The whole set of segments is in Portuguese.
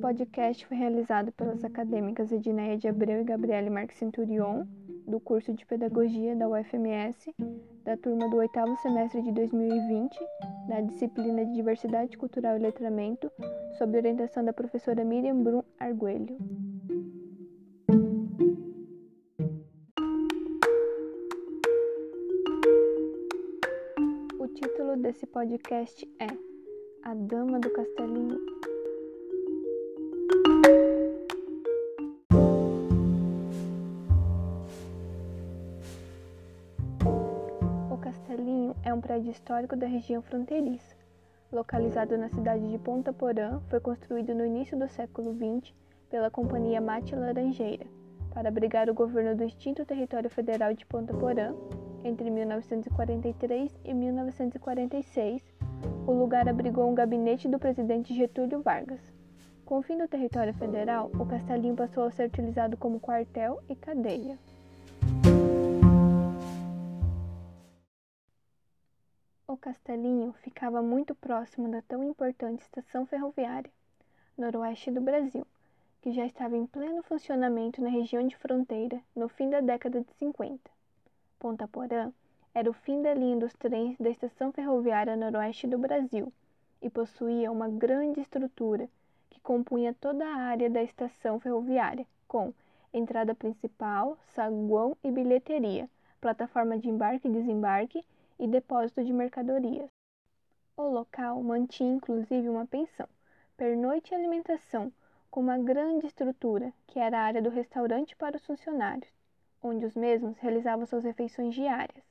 podcast foi realizado pelas acadêmicas Edneia de Abreu e Gabriele Marques Centurion, do curso de Pedagogia da UFMS, da turma do oitavo semestre de 2020, da disciplina de Diversidade Cultural e Letramento, sob orientação da professora Miriam Brum Arguelho. O título desse podcast é A Dama do Castelinho. É um prédio histórico da região fronteiriça. Localizado na cidade de Ponta Porã, foi construído no início do século XX pela Companhia Mate Laranjeira, para abrigar o governo do extinto território federal de Ponta Porã. Entre 1943 e 1946, o lugar abrigou um gabinete do presidente Getúlio Vargas. Com o fim do território federal, o castelinho passou a ser utilizado como quartel e cadeia. O castelinho ficava muito próximo da tão importante estação ferroviária, noroeste do Brasil, que já estava em pleno funcionamento na região de fronteira no fim da década de 50. Ponta Porã era o fim da linha dos trens da estação ferroviária noroeste do Brasil e possuía uma grande estrutura que compunha toda a área da estação ferroviária, com entrada principal, saguão e bilheteria, plataforma de embarque e desembarque e depósito de mercadorias. O local mantinha inclusive uma pensão, pernoite e alimentação, com uma grande estrutura, que era a área do restaurante para os funcionários, onde os mesmos realizavam suas refeições diárias.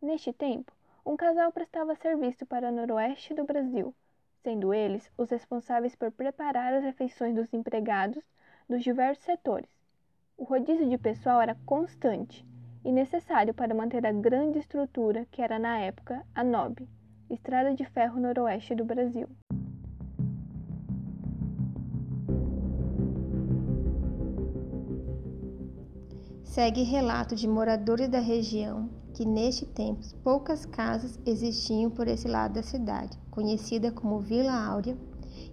Neste tempo, um casal prestava serviço para o noroeste do Brasil, sendo eles os responsáveis por preparar as refeições dos empregados dos diversos setores. O rodízio de pessoal era constante e necessário para manter a grande estrutura que era na época a NOB, Estrada de Ferro Noroeste do Brasil. Segue relato de moradores da região que neste tempo poucas casas existiam por esse lado da cidade, conhecida como Vila Áurea,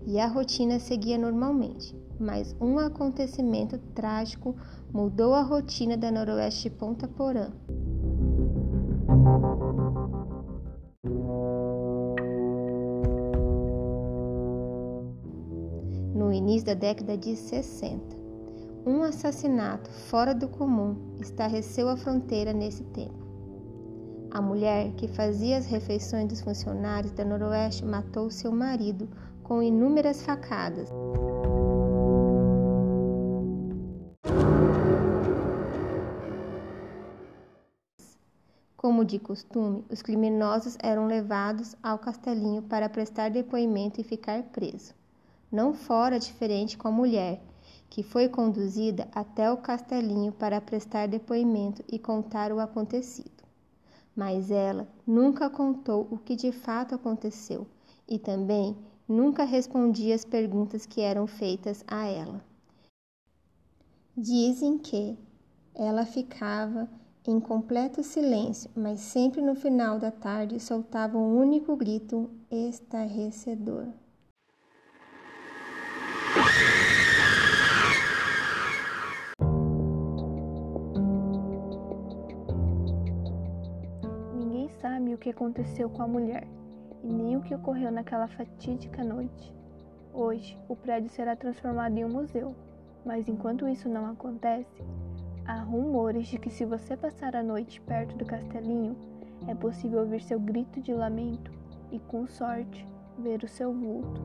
e a rotina seguia normalmente mas um acontecimento trágico mudou a rotina da Noroeste Ponta Porã. No início da década de 60, um assassinato fora do comum estarreceu a fronteira nesse tempo. A mulher que fazia as refeições dos funcionários da Noroeste matou seu marido com inúmeras facadas. Como de costume, os criminosos eram levados ao castelinho para prestar depoimento e ficar preso. Não fora diferente com a mulher, que foi conduzida até o castelinho para prestar depoimento e contar o acontecido. Mas ela nunca contou o que de fato aconteceu e também nunca respondia as perguntas que eram feitas a ela. Dizem que ela ficava em completo silêncio, mas sempre no final da tarde soltava um único grito estarrecedor. Ninguém sabe o que aconteceu com a mulher e nem o que ocorreu naquela fatídica noite. Hoje, o prédio será transformado em um museu, mas enquanto isso não acontece, Há rumores de que se você passar a noite perto do castelinho, é possível ouvir seu grito de lamento e, com sorte, ver o seu vulto.